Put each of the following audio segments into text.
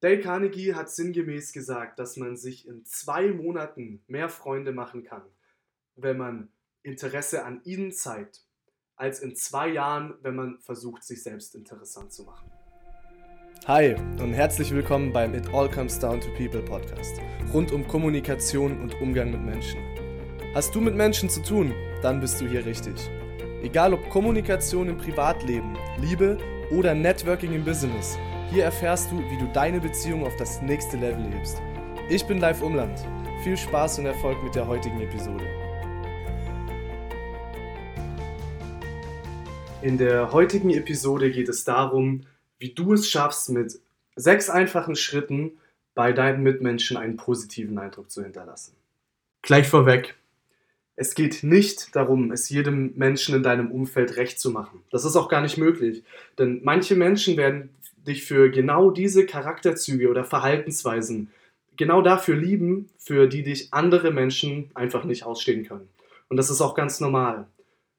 Dale Carnegie hat sinngemäß gesagt, dass man sich in zwei Monaten mehr Freunde machen kann, wenn man Interesse an ihnen zeigt, als in zwei Jahren, wenn man versucht, sich selbst interessant zu machen. Hi und herzlich willkommen beim It All Comes Down to People Podcast, rund um Kommunikation und Umgang mit Menschen. Hast du mit Menschen zu tun, dann bist du hier richtig. Egal ob Kommunikation im Privatleben, Liebe oder Networking im Business – hier erfährst du, wie du deine Beziehung auf das nächste Level hebst. Ich bin Live Umland. Viel Spaß und Erfolg mit der heutigen Episode. In der heutigen Episode geht es darum, wie du es schaffst, mit sechs einfachen Schritten bei deinen Mitmenschen einen positiven Eindruck zu hinterlassen. Gleich vorweg, es geht nicht darum, es jedem Menschen in deinem Umfeld recht zu machen. Das ist auch gar nicht möglich. Denn manche Menschen werden dich für genau diese Charakterzüge oder Verhaltensweisen genau dafür lieben, für die dich andere Menschen einfach nicht ausstehen können. Und das ist auch ganz normal.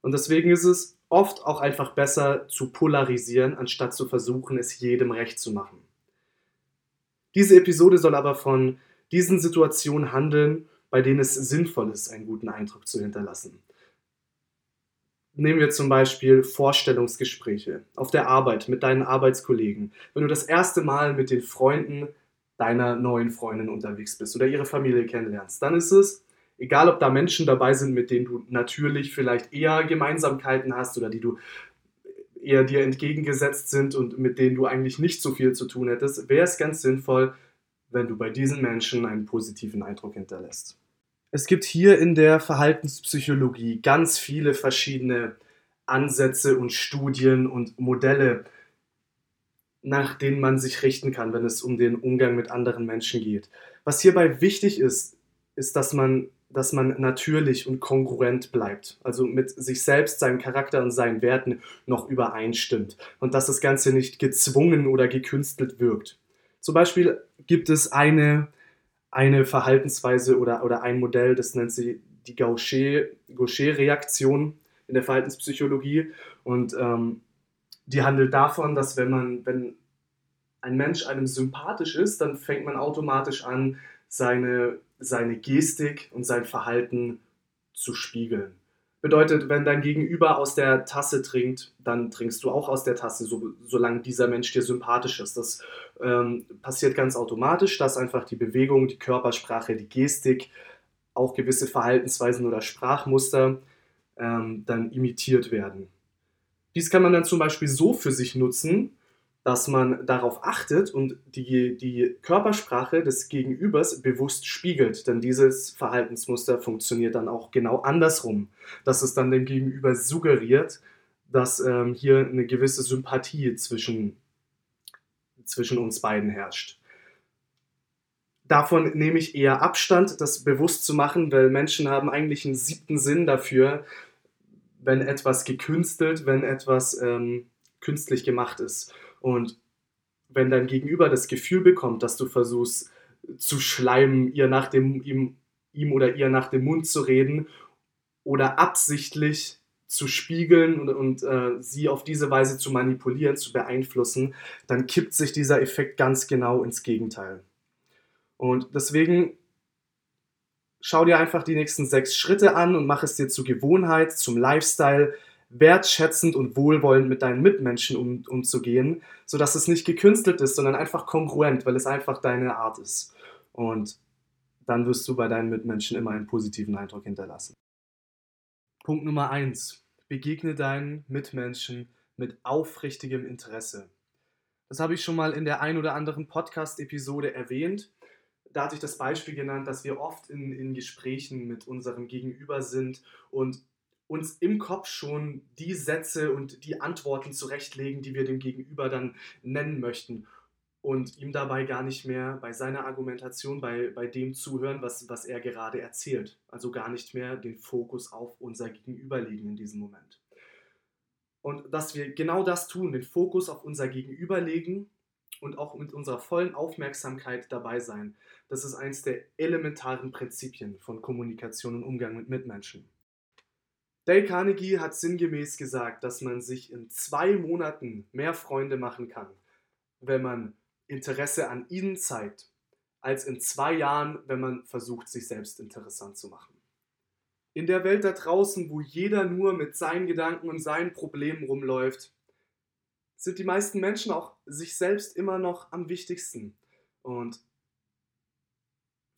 Und deswegen ist es oft auch einfach besser zu polarisieren, anstatt zu versuchen, es jedem recht zu machen. Diese Episode soll aber von diesen Situationen handeln, bei denen es sinnvoll ist, einen guten Eindruck zu hinterlassen. Nehmen wir zum Beispiel Vorstellungsgespräche auf der Arbeit mit deinen Arbeitskollegen. Wenn du das erste Mal mit den Freunden deiner neuen Freundin unterwegs bist oder ihre Familie kennenlernst, dann ist es, egal ob da Menschen dabei sind, mit denen du natürlich vielleicht eher Gemeinsamkeiten hast oder die du eher dir entgegengesetzt sind und mit denen du eigentlich nicht so viel zu tun hättest, wäre es ganz sinnvoll, wenn du bei diesen Menschen einen positiven Eindruck hinterlässt. Es gibt hier in der Verhaltenspsychologie ganz viele verschiedene Ansätze und Studien und Modelle, nach denen man sich richten kann, wenn es um den Umgang mit anderen Menschen geht. Was hierbei wichtig ist, ist, dass man, dass man natürlich und kongruent bleibt, also mit sich selbst, seinem Charakter und seinen Werten noch übereinstimmt und dass das Ganze nicht gezwungen oder gekünstelt wirkt. Zum Beispiel gibt es eine eine Verhaltensweise oder, oder ein Modell, das nennt sich die Gaucher-Reaktion in der Verhaltenspsychologie. Und ähm, die handelt davon, dass wenn man, wenn ein Mensch einem sympathisch ist, dann fängt man automatisch an, seine, seine Gestik und sein Verhalten zu spiegeln. Bedeutet, wenn dein Gegenüber aus der Tasse trinkt, dann trinkst du auch aus der Tasse, so, solange dieser Mensch dir sympathisch ist. Das ähm, passiert ganz automatisch, dass einfach die Bewegung, die Körpersprache, die Gestik, auch gewisse Verhaltensweisen oder Sprachmuster ähm, dann imitiert werden. Dies kann man dann zum Beispiel so für sich nutzen, dass man darauf achtet und die, die Körpersprache des Gegenübers bewusst spiegelt. Denn dieses Verhaltensmuster funktioniert dann auch genau andersrum, dass es dann dem Gegenüber suggeriert, dass ähm, hier eine gewisse Sympathie zwischen, zwischen uns beiden herrscht. Davon nehme ich eher Abstand, das bewusst zu machen, weil Menschen haben eigentlich einen siebten Sinn dafür, wenn etwas gekünstelt, wenn etwas ähm, künstlich gemacht ist. Und wenn dein Gegenüber das Gefühl bekommt, dass du versuchst zu schleimen, ihr nach dem, ihm, ihm oder ihr nach dem Mund zu reden oder absichtlich zu spiegeln und, und äh, sie auf diese Weise zu manipulieren, zu beeinflussen, dann kippt sich dieser Effekt ganz genau ins Gegenteil. Und deswegen schau dir einfach die nächsten sechs Schritte an und mach es dir zur Gewohnheit, zum Lifestyle, wertschätzend und wohlwollend mit deinen Mitmenschen um, umzugehen, sodass es nicht gekünstelt ist, sondern einfach kongruent, weil es einfach deine Art ist. Und dann wirst du bei deinen Mitmenschen immer einen positiven Eindruck hinterlassen. Punkt Nummer eins: Begegne deinen Mitmenschen mit aufrichtigem Interesse. Das habe ich schon mal in der ein oder anderen Podcast-Episode erwähnt. Da hatte ich das Beispiel genannt, dass wir oft in, in Gesprächen mit unserem Gegenüber sind und uns im Kopf schon die Sätze und die Antworten zurechtlegen, die wir dem Gegenüber dann nennen möchten und ihm dabei gar nicht mehr bei seiner Argumentation, bei, bei dem zuhören, was, was er gerade erzählt. Also gar nicht mehr den Fokus auf unser Gegenüber legen in diesem Moment. Und dass wir genau das tun, den Fokus auf unser Gegenüber legen und auch mit unserer vollen Aufmerksamkeit dabei sein, das ist eines der elementaren Prinzipien von Kommunikation und Umgang mit Mitmenschen. Dale Carnegie hat sinngemäß gesagt, dass man sich in zwei Monaten mehr Freunde machen kann, wenn man Interesse an ihnen zeigt, als in zwei Jahren, wenn man versucht, sich selbst interessant zu machen. In der Welt da draußen, wo jeder nur mit seinen Gedanken und seinen Problemen rumläuft, sind die meisten Menschen auch sich selbst immer noch am wichtigsten. Und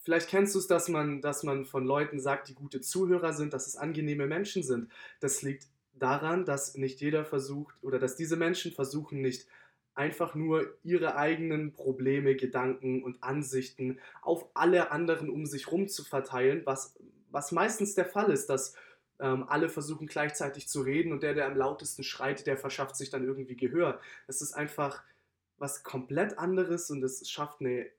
vielleicht kennst du es, dass man, dass man von Leuten sagt, die gute Zuhörer sind, dass es angenehme Menschen sind. Das liegt daran, dass nicht jeder versucht oder dass diese Menschen versuchen nicht einfach nur ihre eigenen Probleme, Gedanken und Ansichten auf alle anderen um sich herum zu verteilen, was, was meistens der Fall ist, dass ähm, alle versuchen gleichzeitig zu reden und der, der am lautesten schreit, der verschafft sich dann irgendwie Gehör. Es ist einfach was komplett anderes und es schafft eine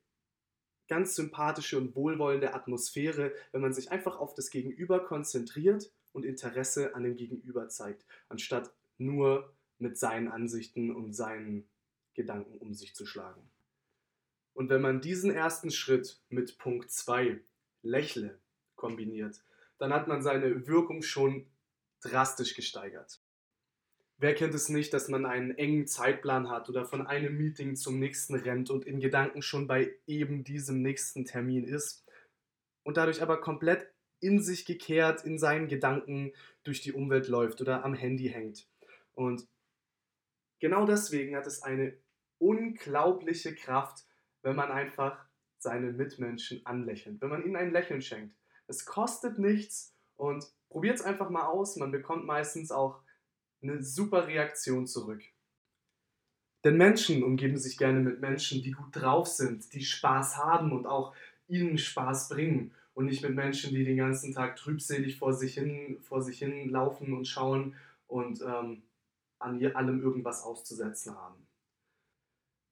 ganz sympathische und wohlwollende Atmosphäre, wenn man sich einfach auf das Gegenüber konzentriert und Interesse an dem Gegenüber zeigt, anstatt nur mit seinen Ansichten und seinen Gedanken um sich zu schlagen. Und wenn man diesen ersten Schritt mit Punkt 2, Lächle, kombiniert, dann hat man seine Wirkung schon drastisch gesteigert. Wer kennt es nicht, dass man einen engen Zeitplan hat oder von einem Meeting zum nächsten rennt und in Gedanken schon bei eben diesem nächsten Termin ist und dadurch aber komplett in sich gekehrt, in seinen Gedanken durch die Umwelt läuft oder am Handy hängt. Und genau deswegen hat es eine unglaubliche Kraft, wenn man einfach seine Mitmenschen anlächelt, wenn man ihnen ein Lächeln schenkt. Es kostet nichts und probiert es einfach mal aus. Man bekommt meistens auch eine super Reaktion zurück. Denn Menschen umgeben sich gerne mit Menschen, die gut drauf sind, die Spaß haben und auch ihnen Spaß bringen und nicht mit Menschen, die den ganzen Tag trübselig vor sich hin, vor sich hin laufen und schauen und ähm, an allem irgendwas auszusetzen haben.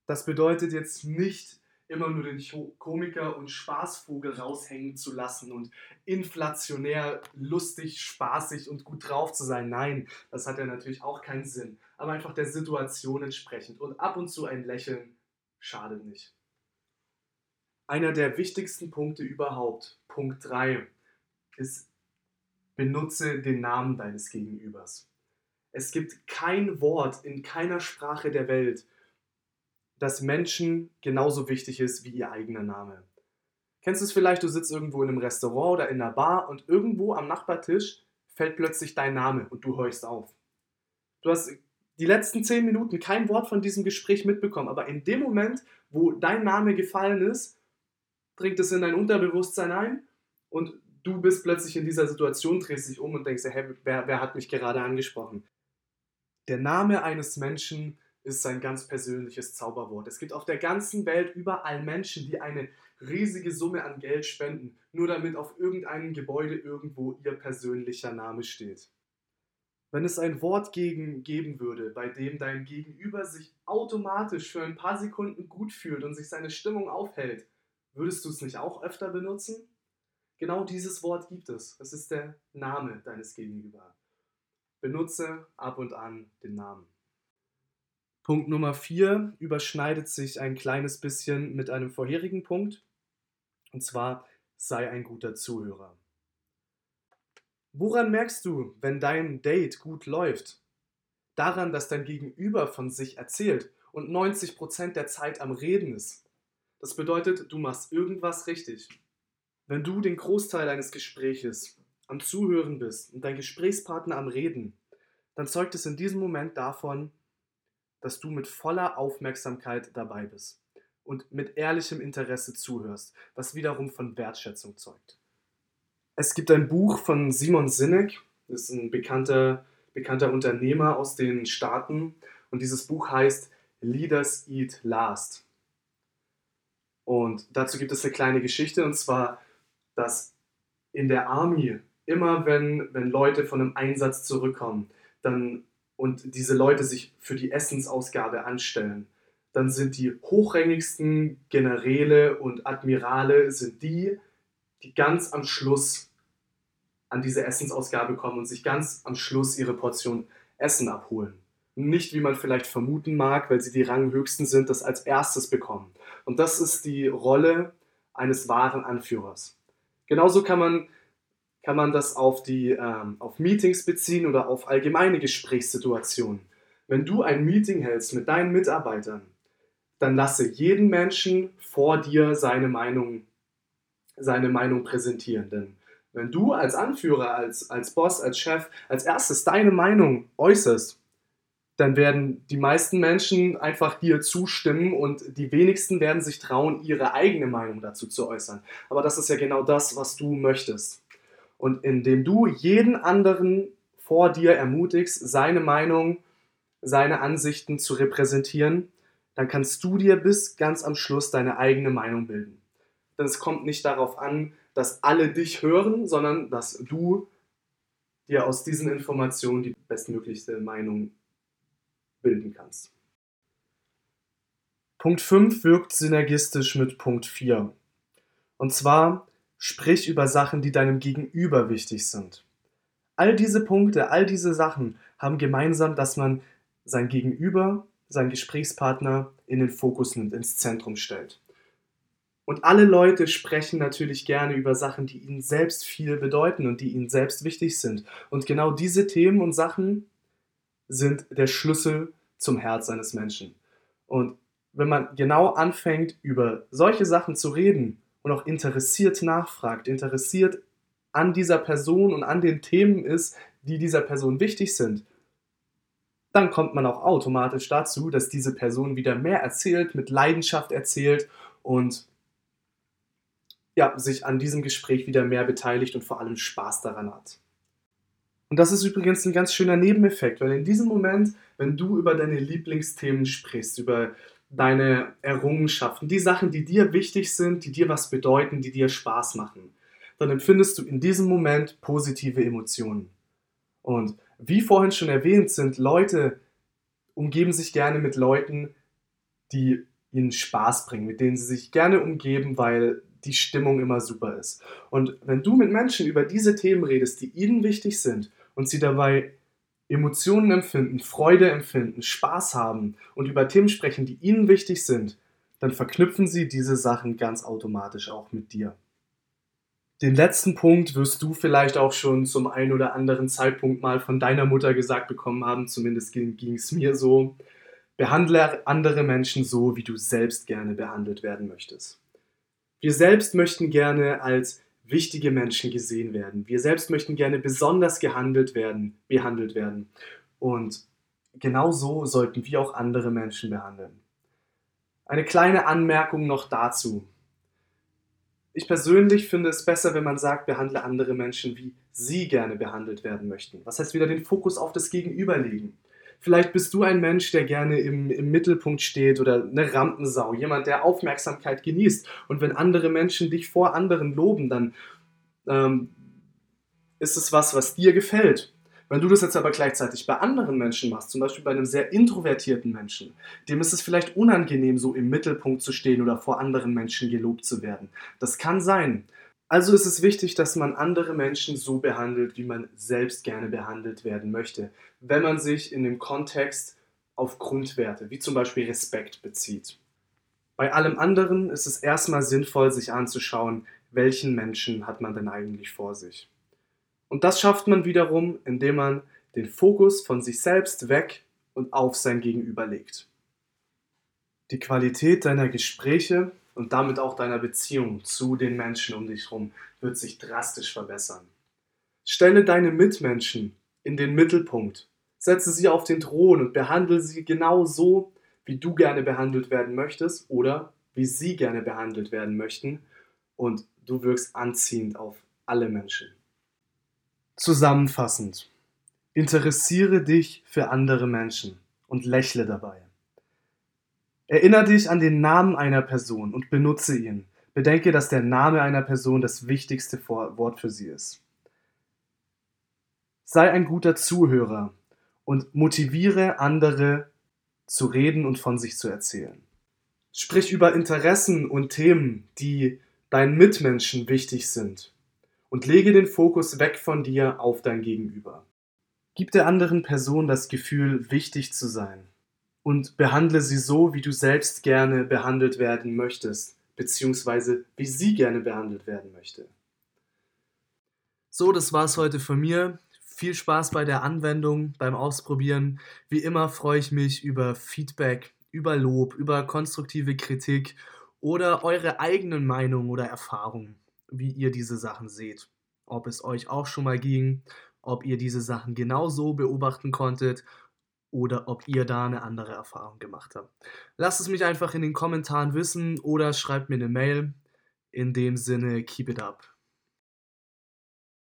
Das bedeutet jetzt nicht, immer nur den Komiker und Spaßvogel raushängen zu lassen und inflationär, lustig, spaßig und gut drauf zu sein. Nein, das hat ja natürlich auch keinen Sinn. Aber einfach der Situation entsprechend und ab und zu ein Lächeln schadet nicht. Einer der wichtigsten Punkte überhaupt, Punkt 3, ist, benutze den Namen deines Gegenübers. Es gibt kein Wort in keiner Sprache der Welt, das Menschen genauso wichtig ist wie ihr eigener Name. Kennst du es vielleicht, du sitzt irgendwo in einem Restaurant oder in einer Bar und irgendwo am Nachbartisch fällt plötzlich dein Name und du horchst auf. Du hast die letzten zehn Minuten kein Wort von diesem Gespräch mitbekommen, aber in dem Moment, wo dein Name gefallen ist, dringt es in dein Unterbewusstsein ein und du bist plötzlich in dieser Situation, drehst dich um und denkst, hey, wer, wer hat mich gerade angesprochen? Der Name eines Menschen ist sein ganz persönliches Zauberwort. Es gibt auf der ganzen Welt überall Menschen, die eine riesige Summe an Geld spenden, nur damit auf irgendeinem Gebäude irgendwo ihr persönlicher Name steht. Wenn es ein Wort gegen, geben würde, bei dem dein Gegenüber sich automatisch für ein paar Sekunden gut fühlt und sich seine Stimmung aufhält, würdest du es nicht auch öfter benutzen? Genau dieses Wort gibt es. Es ist der Name deines Gegenüber. Benutze ab und an den Namen. Punkt Nummer vier überschneidet sich ein kleines bisschen mit einem vorherigen Punkt. Und zwar, sei ein guter Zuhörer. Woran merkst du, wenn dein Date gut läuft? Daran, dass dein Gegenüber von sich erzählt und 90% der Zeit am Reden ist. Das bedeutet, du machst irgendwas richtig. Wenn du den Großteil deines Gespräches am Zuhören bist und dein Gesprächspartner am Reden, dann zeugt es in diesem Moment davon, dass du mit voller Aufmerksamkeit dabei bist und mit ehrlichem Interesse zuhörst, was wiederum von Wertschätzung zeugt. Es gibt ein Buch von Simon Sinek, das ist ein bekannter, bekannter Unternehmer aus den Staaten und dieses Buch heißt Leaders Eat Last. Und dazu gibt es eine kleine Geschichte und zwar, dass in der Army immer wenn, wenn Leute von einem Einsatz zurückkommen, dann und diese Leute sich für die Essensausgabe anstellen, dann sind die hochrangigsten Generäle und Admirale sind die, die ganz am Schluss an diese Essensausgabe kommen und sich ganz am Schluss ihre Portion Essen abholen. Nicht, wie man vielleicht vermuten mag, weil sie die Ranghöchsten sind, das als erstes bekommen. Und das ist die Rolle eines wahren Anführers. Genauso kann man kann man das auf, die, ähm, auf Meetings beziehen oder auf allgemeine Gesprächssituationen. Wenn du ein Meeting hältst mit deinen Mitarbeitern, dann lasse jeden Menschen vor dir seine Meinung, seine Meinung präsentieren. Denn wenn du als Anführer, als, als Boss, als Chef als erstes deine Meinung äußerst, dann werden die meisten Menschen einfach dir zustimmen und die wenigsten werden sich trauen, ihre eigene Meinung dazu zu äußern. Aber das ist ja genau das, was du möchtest. Und indem du jeden anderen vor dir ermutigst, seine Meinung, seine Ansichten zu repräsentieren, dann kannst du dir bis ganz am Schluss deine eigene Meinung bilden. Denn es kommt nicht darauf an, dass alle dich hören, sondern dass du dir aus diesen Informationen die bestmöglichste Meinung bilden kannst. Punkt 5 wirkt synergistisch mit Punkt 4. Und zwar sprich über Sachen, die deinem Gegenüber wichtig sind. All diese Punkte, all diese Sachen haben gemeinsam, dass man sein Gegenüber, sein Gesprächspartner in den Fokus nimmt, ins Zentrum stellt. Und alle Leute sprechen natürlich gerne über Sachen, die ihnen selbst viel bedeuten und die ihnen selbst wichtig sind. Und genau diese Themen und Sachen sind der Schlüssel zum Herz eines Menschen. Und wenn man genau anfängt, über solche Sachen zu reden und auch interessiert nachfragt, interessiert an dieser Person und an den Themen ist, die dieser Person wichtig sind, dann kommt man auch automatisch dazu, dass diese Person wieder mehr erzählt, mit Leidenschaft erzählt und ja, sich an diesem Gespräch wieder mehr beteiligt und vor allem Spaß daran hat. Und das ist übrigens ein ganz schöner Nebeneffekt, weil in diesem Moment, wenn du über deine Lieblingsthemen sprichst, über deine Errungenschaften, die Sachen, die dir wichtig sind, die dir was bedeuten, die dir Spaß machen, dann empfindest du in diesem Moment positive Emotionen. Und wie vorhin schon erwähnt, sind Leute, umgeben sich gerne mit Leuten, die ihnen Spaß bringen, mit denen sie sich gerne umgeben, weil die Stimmung immer super ist. Und wenn du mit Menschen über diese Themen redest, die ihnen wichtig sind und sie dabei Emotionen empfinden, Freude empfinden, Spaß haben und über Themen sprechen, die ihnen wichtig sind, dann verknüpfen sie diese Sachen ganz automatisch auch mit dir. Den letzten Punkt wirst du vielleicht auch schon zum einen oder anderen Zeitpunkt mal von deiner Mutter gesagt bekommen haben, zumindest ging es mir so. Behandle andere Menschen so, wie du selbst gerne behandelt werden möchtest. Wir selbst möchten gerne als wichtige Menschen gesehen werden. Wir selbst möchten gerne besonders gehandelt werden, behandelt werden. Und genau so sollten wir auch andere Menschen behandeln. Eine kleine Anmerkung noch dazu. Ich persönlich finde es besser, wenn man sagt, behandle andere Menschen, wie sie gerne behandelt werden möchten. Was heißt wieder den Fokus auf das Gegenüber legen. Vielleicht bist du ein Mensch, der gerne im, im Mittelpunkt steht oder eine Rampensau, jemand, der Aufmerksamkeit genießt. Und wenn andere Menschen dich vor anderen loben, dann ähm, ist es was, was dir gefällt. Wenn du das jetzt aber gleichzeitig bei anderen Menschen machst, zum Beispiel bei einem sehr introvertierten Menschen, dem ist es vielleicht unangenehm, so im Mittelpunkt zu stehen oder vor anderen Menschen gelobt zu werden. Das kann sein. Also ist es wichtig, dass man andere Menschen so behandelt, wie man selbst gerne behandelt werden möchte, wenn man sich in dem Kontext auf Grundwerte, wie zum Beispiel Respekt, bezieht. Bei allem anderen ist es erstmal sinnvoll, sich anzuschauen, welchen Menschen hat man denn eigentlich vor sich. Und das schafft man wiederum, indem man den Fokus von sich selbst weg und auf sein Gegenüber legt. Die Qualität deiner Gespräche und damit auch deiner Beziehung zu den Menschen um dich herum wird sich drastisch verbessern. Stelle deine Mitmenschen in den Mittelpunkt, setze sie auf den Thron und behandle sie genau so, wie du gerne behandelt werden möchtest oder wie sie gerne behandelt werden möchten und du wirkst anziehend auf alle Menschen. Zusammenfassend, interessiere dich für andere Menschen und lächle dabei. Erinnere dich an den Namen einer Person und benutze ihn. Bedenke, dass der Name einer Person das wichtigste Wort für sie ist. Sei ein guter Zuhörer und motiviere andere zu reden und von sich zu erzählen. Sprich über Interessen und Themen, die deinen Mitmenschen wichtig sind und lege den Fokus weg von dir auf dein Gegenüber. Gib der anderen Person das Gefühl, wichtig zu sein und behandle sie so, wie du selbst gerne behandelt werden möchtest, beziehungsweise wie sie gerne behandelt werden möchte. So, das war's heute von mir. Viel Spaß bei der Anwendung, beim Ausprobieren. Wie immer freue ich mich über Feedback, über Lob, über konstruktive Kritik oder eure eigenen Meinungen oder Erfahrungen, wie ihr diese Sachen seht. Ob es euch auch schon mal ging, ob ihr diese Sachen genauso beobachten konntet oder ob ihr da eine andere Erfahrung gemacht habt. Lasst es mich einfach in den Kommentaren wissen oder schreibt mir eine Mail. In dem Sinne, keep it up.